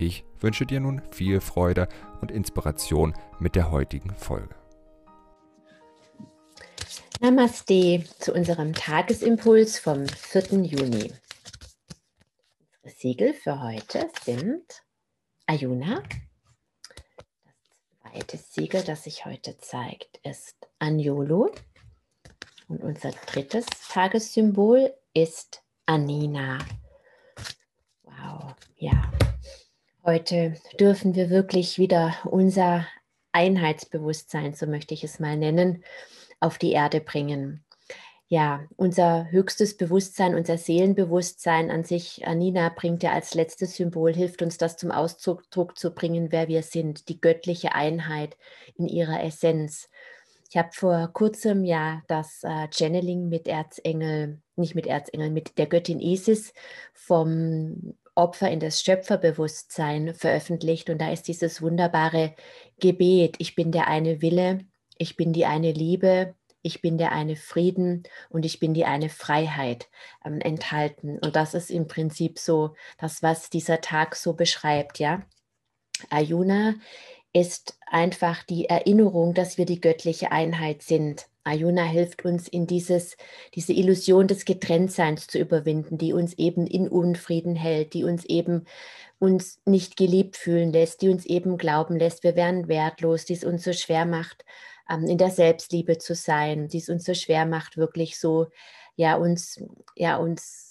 Ich wünsche dir nun viel Freude und Inspiration mit der heutigen Folge. Namaste zu unserem Tagesimpuls vom 4. Juni. Unsere Siegel für heute sind Ayuna. Das zweite Siegel, das sich heute zeigt, ist Anjolo. Und unser drittes Tagessymbol ist Anina. Wow, ja. Heute dürfen wir wirklich wieder unser Einheitsbewusstsein, so möchte ich es mal nennen, auf die Erde bringen. Ja, unser höchstes Bewusstsein, unser Seelenbewusstsein an sich, Anina bringt ja als letztes Symbol, hilft uns das zum Ausdruck zu bringen, wer wir sind, die göttliche Einheit in ihrer Essenz. Ich habe vor kurzem ja das äh, Channeling mit Erzengel, nicht mit Erzengel, mit der Göttin Isis vom Opfer in das Schöpferbewusstsein veröffentlicht und da ist dieses wunderbare Gebet, ich bin der eine Wille, ich bin die eine Liebe, ich bin der eine Frieden und ich bin die eine Freiheit ähm, enthalten. Und das ist im Prinzip so das, was dieser Tag so beschreibt, ja. Ayuna ist einfach die Erinnerung, dass wir die göttliche Einheit sind. Ayuna hilft uns in dieses, diese Illusion des Getrenntseins zu überwinden, die uns eben in Unfrieden hält, die uns eben uns nicht geliebt fühlen lässt, die uns eben glauben lässt, wir wären wertlos, die es uns so schwer macht, ähm, in der Selbstliebe zu sein, die es uns so schwer macht, wirklich so, ja, uns, ja, uns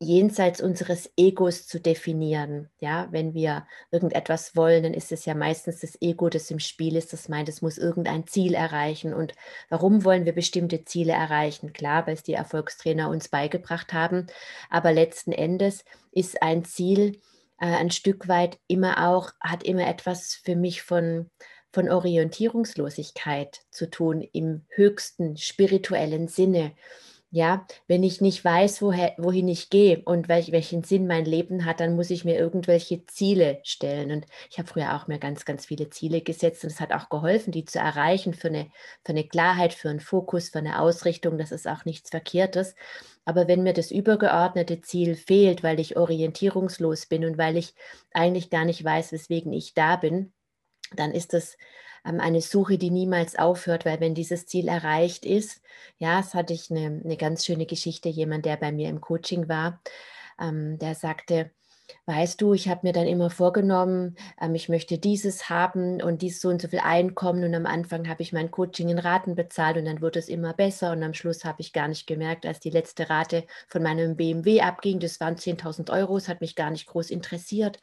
jenseits unseres Egos zu definieren. Ja, wenn wir irgendetwas wollen, dann ist es ja meistens das Ego, das im Spiel ist, das meint, es muss irgendein Ziel erreichen. Und warum wollen wir bestimmte Ziele erreichen? Klar, weil es die Erfolgstrainer uns beigebracht haben. Aber letzten Endes ist ein Ziel äh, ein Stück weit immer auch, hat immer etwas für mich von von Orientierungslosigkeit zu tun im höchsten spirituellen Sinne. Ja, wenn ich nicht weiß, woher, wohin ich gehe und welch, welchen Sinn mein Leben hat, dann muss ich mir irgendwelche Ziele stellen. Und ich habe früher auch mir ganz, ganz viele Ziele gesetzt und es hat auch geholfen, die zu erreichen für eine, für eine Klarheit, für einen Fokus, für eine Ausrichtung. Das ist auch nichts Verkehrtes. Aber wenn mir das übergeordnete Ziel fehlt, weil ich orientierungslos bin und weil ich eigentlich gar nicht weiß, weswegen ich da bin, dann ist das eine Suche, die niemals aufhört, weil wenn dieses Ziel erreicht ist, ja, es hatte ich eine, eine ganz schöne Geschichte, jemand, der bei mir im Coaching war, ähm, der sagte, weißt du, ich habe mir dann immer vorgenommen, ähm, ich möchte dieses haben und dies so und so viel Einkommen und am Anfang habe ich mein Coaching in Raten bezahlt und dann wurde es immer besser und am Schluss habe ich gar nicht gemerkt, als die letzte Rate von meinem BMW abging, das waren 10.000 Euro, es hat mich gar nicht groß interessiert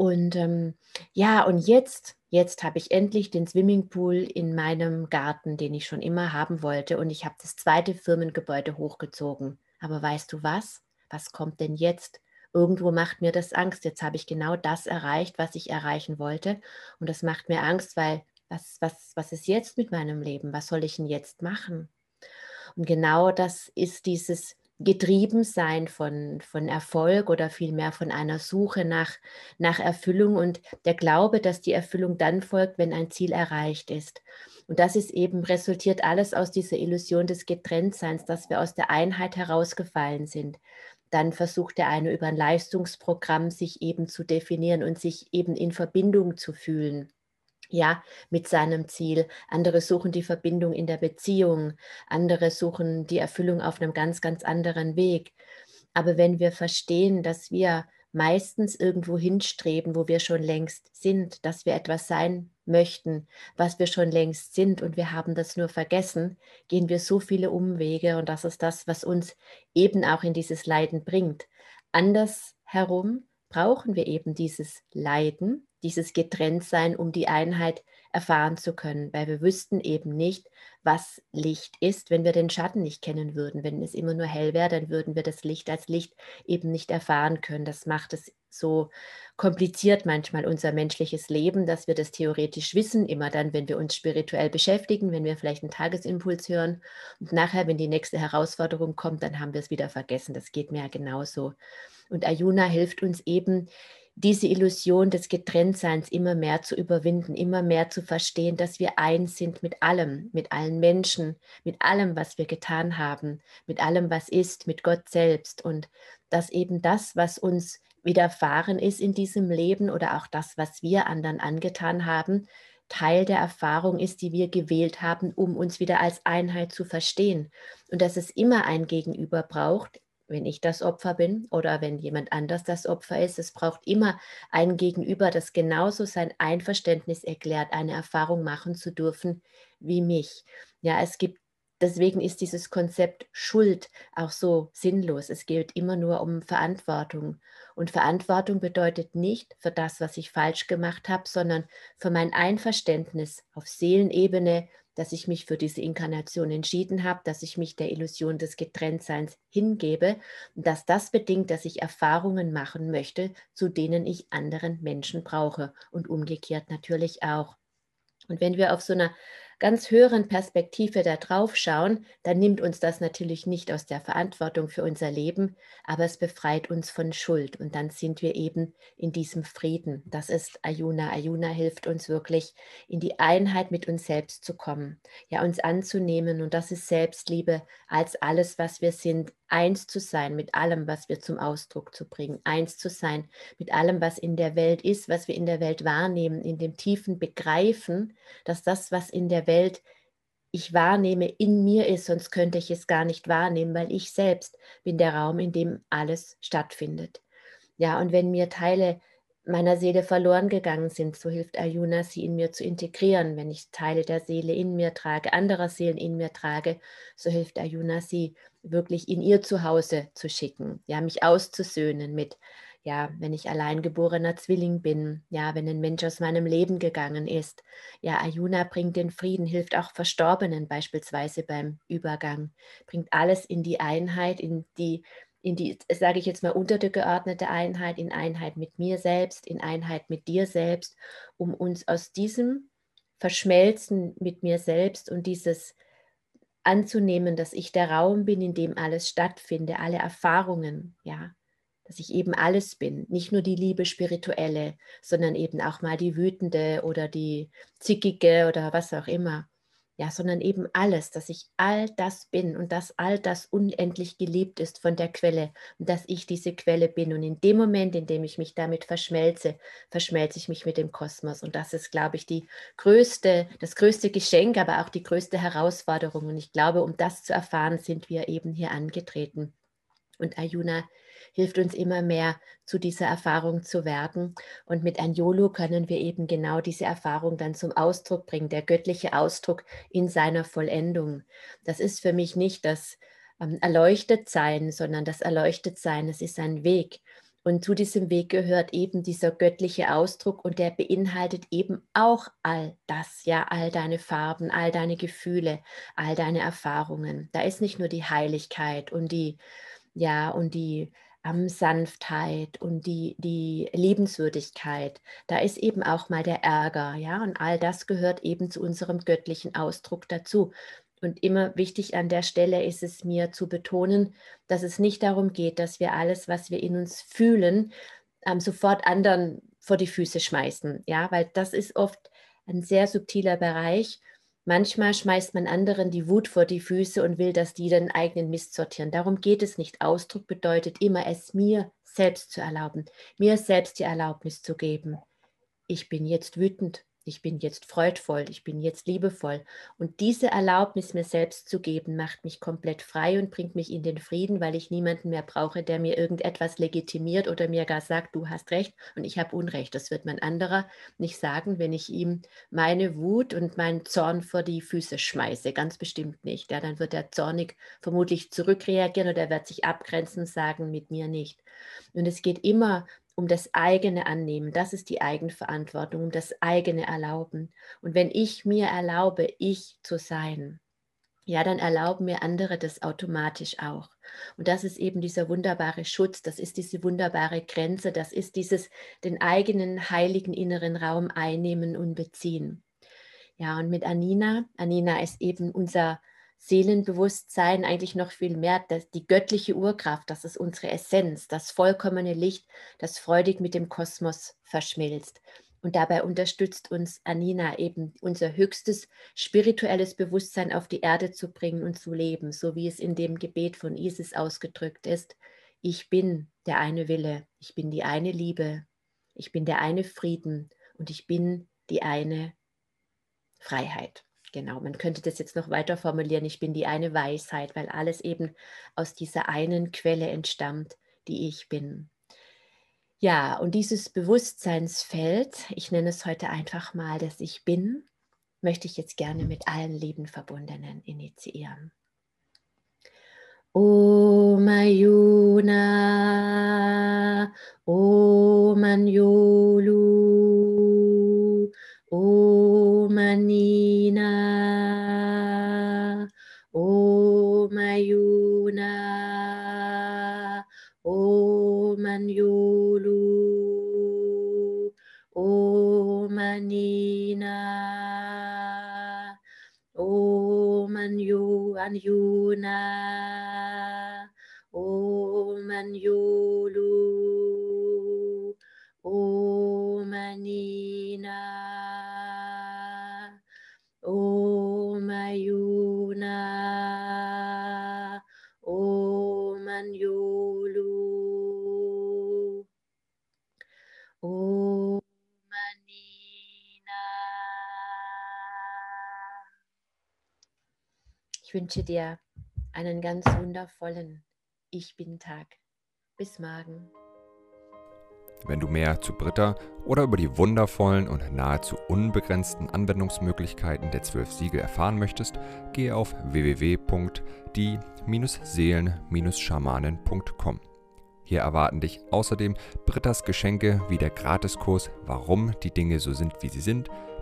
und ähm, ja, und jetzt, jetzt habe ich endlich den Swimmingpool in meinem Garten, den ich schon immer haben wollte. Und ich habe das zweite Firmengebäude hochgezogen. Aber weißt du was? Was kommt denn jetzt? Irgendwo macht mir das Angst. Jetzt habe ich genau das erreicht, was ich erreichen wollte. Und das macht mir Angst, weil was, was, was ist jetzt mit meinem Leben? Was soll ich denn jetzt machen? Und genau das ist dieses getrieben sein von, von Erfolg oder vielmehr von einer Suche nach, nach Erfüllung und der Glaube, dass die Erfüllung dann folgt, wenn ein Ziel erreicht ist. Und das ist eben, resultiert alles aus dieser Illusion des Getrenntseins, dass wir aus der Einheit herausgefallen sind. Dann versucht der eine über ein Leistungsprogramm sich eben zu definieren und sich eben in Verbindung zu fühlen ja, mit seinem Ziel. Andere suchen die Verbindung in der Beziehung. Andere suchen die Erfüllung auf einem ganz, ganz anderen Weg. Aber wenn wir verstehen, dass wir meistens irgendwo hinstreben, wo wir schon längst sind, dass wir etwas sein möchten, was wir schon längst sind und wir haben das nur vergessen, gehen wir so viele Umwege und das ist das, was uns eben auch in dieses Leiden bringt. Andersherum brauchen wir eben dieses Leiden, dieses Getrenntsein, um die Einheit erfahren zu können, weil wir wüssten eben nicht, was Licht ist, wenn wir den Schatten nicht kennen würden. Wenn es immer nur hell wäre, dann würden wir das Licht als Licht eben nicht erfahren können. Das macht es so kompliziert manchmal unser menschliches Leben, dass wir das theoretisch wissen, immer dann, wenn wir uns spirituell beschäftigen, wenn wir vielleicht einen Tagesimpuls hören und nachher, wenn die nächste Herausforderung kommt, dann haben wir es wieder vergessen. Das geht mir ja genauso. Und Ayuna hilft uns eben, diese Illusion des Getrenntseins immer mehr zu überwinden, immer mehr zu verstehen, dass wir eins sind mit allem, mit allen Menschen, mit allem, was wir getan haben, mit allem, was ist, mit Gott selbst und dass eben das, was uns widerfahren ist in diesem Leben oder auch das, was wir anderen angetan haben, Teil der Erfahrung ist, die wir gewählt haben, um uns wieder als Einheit zu verstehen. Und dass es immer ein Gegenüber braucht, wenn ich das Opfer bin oder wenn jemand anders das Opfer ist. Es braucht immer ein Gegenüber, das genauso sein Einverständnis erklärt, eine Erfahrung machen zu dürfen wie mich. Ja, es gibt Deswegen ist dieses Konzept Schuld auch so sinnlos. Es geht immer nur um Verantwortung. Und Verantwortung bedeutet nicht für das, was ich falsch gemacht habe, sondern für mein Einverständnis auf Seelenebene dass ich mich für diese Inkarnation entschieden habe, dass ich mich der Illusion des Getrenntseins hingebe und dass das bedingt, dass ich Erfahrungen machen möchte, zu denen ich anderen Menschen brauche und umgekehrt natürlich auch. Und wenn wir auf so einer ganz höheren Perspektive da drauf schauen, dann nimmt uns das natürlich nicht aus der Verantwortung für unser Leben, aber es befreit uns von Schuld und dann sind wir eben in diesem Frieden. Das ist Ayuna. Ayuna hilft uns wirklich in die Einheit mit uns selbst zu kommen, ja uns anzunehmen und das ist Selbstliebe als alles, was wir sind, eins zu sein mit allem, was wir zum Ausdruck zu bringen, eins zu sein mit allem, was in der Welt ist, was wir in der Welt wahrnehmen, in dem tiefen Begreifen, dass das, was in der Welt ich wahrnehme, in mir ist, sonst könnte ich es gar nicht wahrnehmen, weil ich selbst bin der Raum, in dem alles stattfindet. Ja, und wenn mir Teile meiner Seele verloren gegangen sind, so hilft Ayuna, sie in mir zu integrieren. Wenn ich Teile der Seele in mir trage, anderer Seelen in mir trage, so hilft Ayuna, sie wirklich in ihr Zuhause zu schicken, ja, mich auszusöhnen mit, ja, wenn ich allein geborener Zwilling bin, ja, wenn ein Mensch aus meinem Leben gegangen ist. Ja, Ayuna bringt den Frieden, hilft auch Verstorbenen beispielsweise beim Übergang, bringt alles in die Einheit, in die in die, sage ich jetzt mal, untergeordnete Einheit, in Einheit mit mir selbst, in Einheit mit dir selbst, um uns aus diesem Verschmelzen mit mir selbst und dieses anzunehmen, dass ich der Raum bin, in dem alles stattfindet, alle Erfahrungen, ja, dass ich eben alles bin, nicht nur die Liebe spirituelle, sondern eben auch mal die wütende oder die zickige oder was auch immer ja, sondern eben alles, dass ich all das bin und dass all das unendlich geliebt ist von der Quelle und dass ich diese Quelle bin. Und in dem Moment, in dem ich mich damit verschmelze, verschmelze ich mich mit dem Kosmos. Und das ist, glaube ich, die größte, das größte Geschenk, aber auch die größte Herausforderung. Und ich glaube, um das zu erfahren, sind wir eben hier angetreten. Und Ayuna hilft uns immer mehr zu dieser Erfahrung zu werden. Und mit Anjolo können wir eben genau diese Erfahrung dann zum Ausdruck bringen, der göttliche Ausdruck in seiner Vollendung. Das ist für mich nicht das ähm, Erleuchtetsein, sondern das Erleuchtetsein, es ist ein Weg. Und zu diesem Weg gehört eben dieser göttliche Ausdruck und der beinhaltet eben auch all das, ja, all deine Farben, all deine Gefühle, all deine Erfahrungen. Da ist nicht nur die Heiligkeit und die, ja, und die ähm, Sanftheit und die, die Liebenswürdigkeit. Da ist eben auch mal der Ärger, ja, und all das gehört eben zu unserem göttlichen Ausdruck dazu. Und immer wichtig an der Stelle ist es mir zu betonen, dass es nicht darum geht, dass wir alles, was wir in uns fühlen, ähm, sofort anderen vor die Füße schmeißen, ja, weil das ist oft ein sehr subtiler Bereich Manchmal schmeißt man anderen die Wut vor die Füße und will, dass die den eigenen Mist sortieren. Darum geht es nicht. Ausdruck bedeutet immer, es mir selbst zu erlauben, mir selbst die Erlaubnis zu geben. Ich bin jetzt wütend ich bin jetzt freudvoll, ich bin jetzt liebevoll. Und diese Erlaubnis mir selbst zu geben, macht mich komplett frei und bringt mich in den Frieden, weil ich niemanden mehr brauche, der mir irgendetwas legitimiert oder mir gar sagt, du hast recht und ich habe Unrecht. Das wird mein anderer nicht sagen, wenn ich ihm meine Wut und meinen Zorn vor die Füße schmeiße. Ganz bestimmt nicht. Ja, dann wird er zornig vermutlich zurückreagieren oder er wird sich abgrenzen, sagen, mit mir nicht. Und es geht immer um das eigene Annehmen. Das ist die Eigenverantwortung, um das eigene Erlauben. Und wenn ich mir erlaube, ich zu sein, ja, dann erlauben mir andere das automatisch auch. Und das ist eben dieser wunderbare Schutz, das ist diese wunderbare Grenze, das ist dieses den eigenen heiligen inneren Raum einnehmen und beziehen. Ja, und mit Anina, Anina ist eben unser Seelenbewusstsein eigentlich noch viel mehr, dass die göttliche Urkraft, das ist unsere Essenz, das vollkommene Licht, das freudig mit dem Kosmos verschmilzt. Und dabei unterstützt uns Anina eben unser höchstes spirituelles Bewusstsein auf die Erde zu bringen und zu leben, so wie es in dem Gebet von Isis ausgedrückt ist. Ich bin der eine Wille, ich bin die eine Liebe, ich bin der eine Frieden und ich bin die eine Freiheit. Genau, man könnte das jetzt noch weiter formulieren. Ich bin die eine Weisheit, weil alles eben aus dieser einen Quelle entstammt, die ich bin. Ja, und dieses Bewusstseinsfeld, ich nenne es heute einfach mal das Ich bin, möchte ich jetzt gerne mit allen lieben Verbundenen initiieren. O Mayuna, O Manyolu, O Manina, Nina, Om Anyu Anyuna. Om Anyulu. Om Anina. Om Ayuna. Ich wünsche dir einen ganz wundervollen Ich bin Tag. Bis morgen. Wenn du mehr zu Britta oder über die wundervollen und nahezu unbegrenzten Anwendungsmöglichkeiten der zwölf Siegel erfahren möchtest, gehe auf www.die-seelen-schamanen.com. Hier erwarten dich außerdem Brittas Geschenke wie der Gratiskurs Warum die Dinge so sind, wie sie sind,